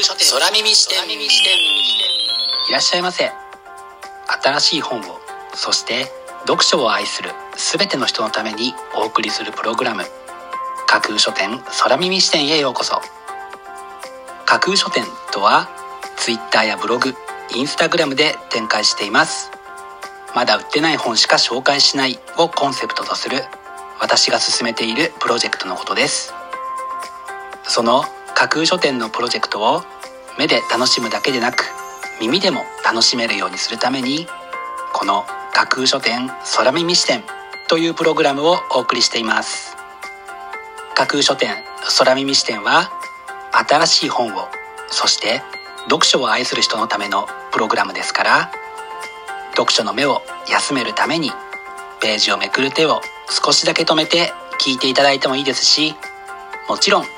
空耳視点。いらっしゃいませ。新しい本をそして読書を愛する全ての人のためにお送りするプログラム。架空書店空耳視点へようこそ。架空書店とは Twitter やブログインスタグラムで展開しています。まだ売ってない本しか紹介しないをコンセプトとする私が進めているプロジェクトのことです。その架空書店のプロジェクトを目で楽しむだけでなく耳でも楽しめるようにするためにこの架空書店空耳視点というプログラムをお送りしています架空書店空耳視点は新しい本をそして読書を愛する人のためのプログラムですから読書の目を休めるためにページをめくる手を少しだけ止めて聞いていただいてもいいですしもちろん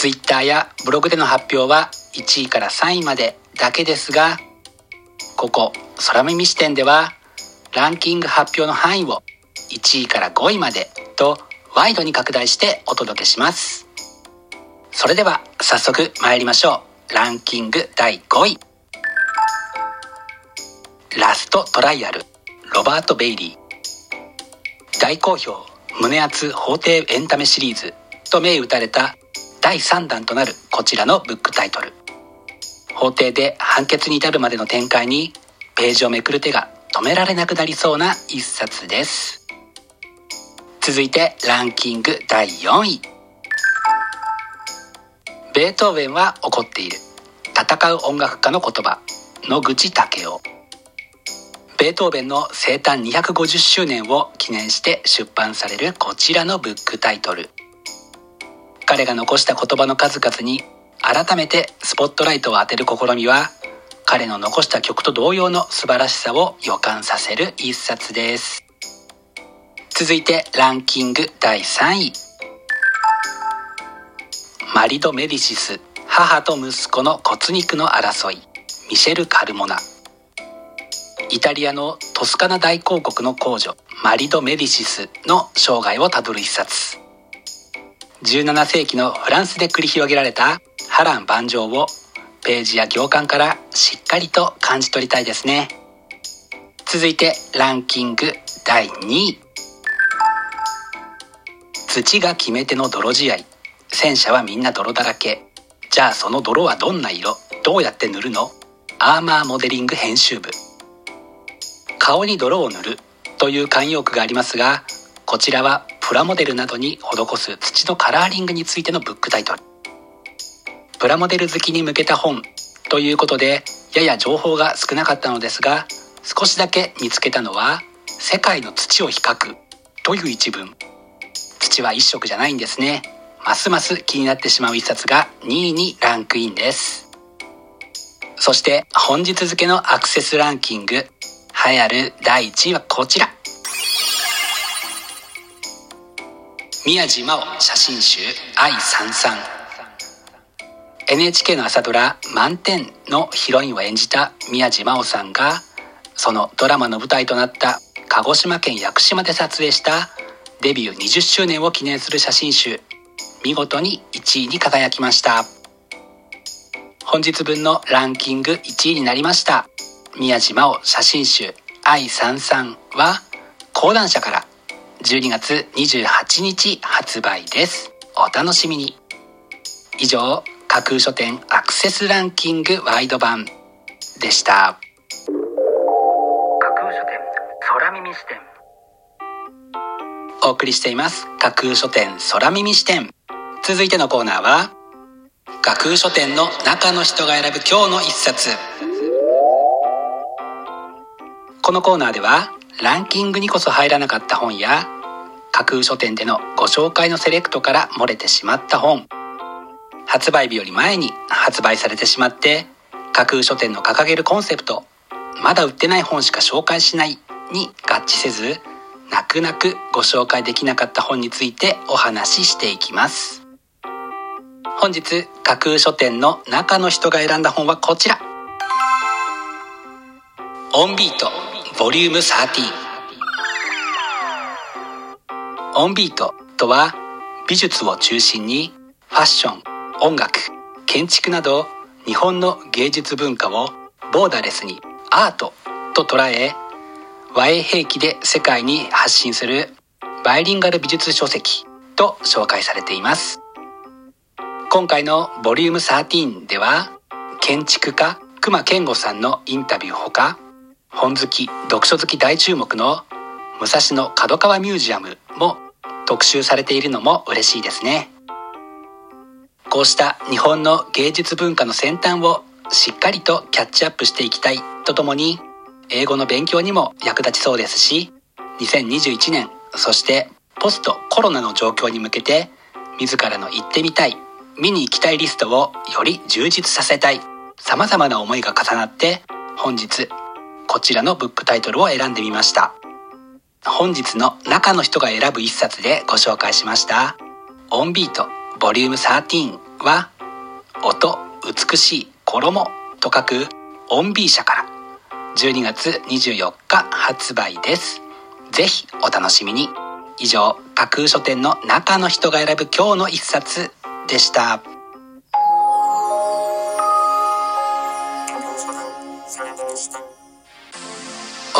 Twitter やブログでの発表は1位から3位までだけですがここ空耳視点ではランキング発表の範囲を1位から5位までとワイドに拡大してお届けします。それでは早速参りましょう。ランキング第5位。ラストトライアル。ロバート・ベイリー。大好評。胸熱法廷エンタメシリーズ。と銘打たれた第3弾となるこちらのブックタイトル。法廷で判決に至るまでの展開にページをめくる手が止められなくなりそうな一冊です。続いてランキング第4位。ベートーベンは怒っている。戦う音楽家の言葉野口武雄。ベートーベンの生誕250周年を記念して出版されるこちらのブックタイトル。彼が残した言葉の数々に改めてスポットライトを当てる試みは彼の残した曲と同様の素晴らしさを予感させる一冊です。続いてランキング第3位。マリド・メディシス母と息子の骨肉の争い。ミシェル・カルモナ。イタリアのトスカナ大公国の公女マリド・メディシスの生涯をたどる一冊。17世紀のフランスで繰り広げられた波乱万丈をページや行間からしっかりと感じ取りたいですね。続いてランキング第2位。土が決め手の泥仕合。戦車はみんな泥だらけ。じゃあその泥はどんな色？どうやって塗るの？アーマーモデリング編集部。顔に泥を塗るという慣用句がありますがこちらはプラモデルなどに施す土のカラーリングについてのブックタイトル。プラモデル好きに向けた本ということでやや情報が少なかったのですが少しだけ見つけたのは世界の土を比較という一文。土は一色じゃないんですね。ますます気になってしまう一冊が2位にランクインです。そして本日付のアクセスランキング栄えある第1位はこちら。宮地真央写真集愛三三 NHK の朝ドラ「満点」のヒロインを演じた宮地真央さんがそのドラマの舞台となった鹿児島県屋久島で撮影したデビュー20周年を記念する写真集見事に1位に輝きました。本日分のランキング1位になりました。宮地真央写真集愛三三は講談社から12月28日発売です。お楽しみに。以上架空書店アクセスランキングワイド版でした。空耳視点。お送りしています。架空書店空耳視点。続いてのコーナーは架空書店の中の人が選ぶ今日の一冊。このコーナーではランキングにこそ入らなかった本や架空書店でのご紹介のセレクトから漏れてしまった本。発売日より前に発売されてしまって架空書店の掲げるコンセプトまだ売ってない本しか紹介しないに合致せず泣く泣くご紹介できなかった本についてお話ししていきます。本日架空書店の中の人が選んだ本はこちら。オンビート。ボリューム13オンビートとは美術を中心にファッション音楽建築など日本の芸術文化をボーダレスにアートと捉え和英兵器で世界に発信するバイリンガル美術書籍と紹介されています。今回のボリューム13では建築家熊健吾さんのインタビューほか本好き読書好き大注目の武蔵野角川ミュージアムも特集されているのも嬉しいですね。こうした日本の芸術文化の先端をしっかりとキャッチアップしていきたいとともに英語の勉強にも役立ちそうですし2021年そしてポストコロナの状況に向けて自らの行ってみたい見に行きたいリストをより充実させたい様々な思いが重なって本日こちらのブックタイトルを選んでみました。本日の中の人が選ぶ一冊でご紹介しました。オンビートボリューム13は音美しい衣と書くオンビー社から。12月24日発売です。ぜひお楽しみに。以上架空書店の中の人が選ぶ今日の一冊でした。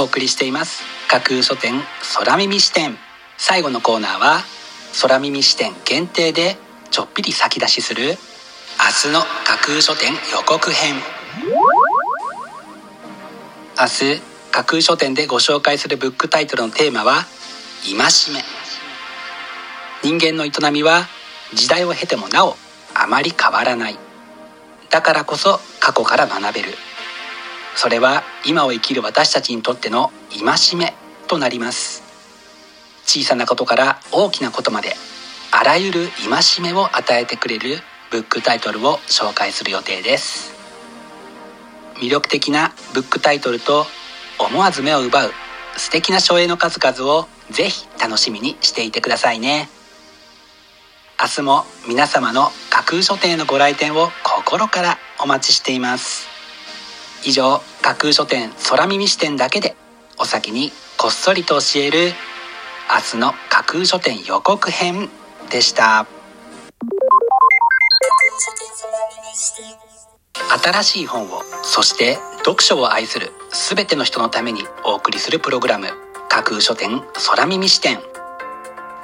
お送りしています。架空書店空耳視点。最後のコーナーは空耳視点限定でちょっぴり先出しする明日の架空書店予告編。明日架空書店でご紹介するブックタイトルのテーマは「戒め」人間の営みは時代を経てもなおあまり変わらない。だからこそ過去から学べる。それは今を生きる私たちにとっての戒めとなります。小さなことから大きなことまであらゆる戒めを与えてくれるブックタイトルを紹介する予定です。魅力的なブックタイトルと思わず目を奪う素敵な書影の数々をぜひ楽しみにしていてくださいね。明日も皆様の架空書店へのご来店を心からお待ちしています。以上架空書店空耳視点だけでお先にこっそりと教える明日の架空書店予告編でした。新しい本をそして読書を愛する全ての人のためにお送りするプログラム架空書店空耳視点。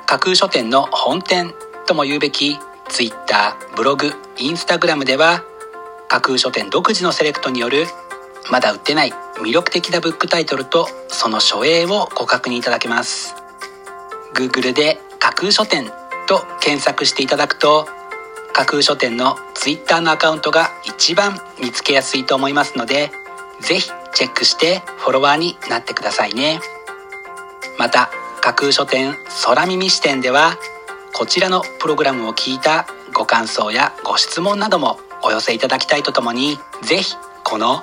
架空書店の本店とも言うべき Twitter ブログインスタグラムでは架空書店独自のセレクトによるまだ売ってない魅力的なブックタイトルとその書影をご確認いただけます。Google で架空書店と検索していただくと架空書店の Twitter のアカウントが一番見つけやすいと思いますのでぜひチェックしてフォロワーになってくださいね。また架空書店空耳視点ではこちらのプログラムを聞いたご感想やご質問などもお寄せいただきたいとともにぜひこの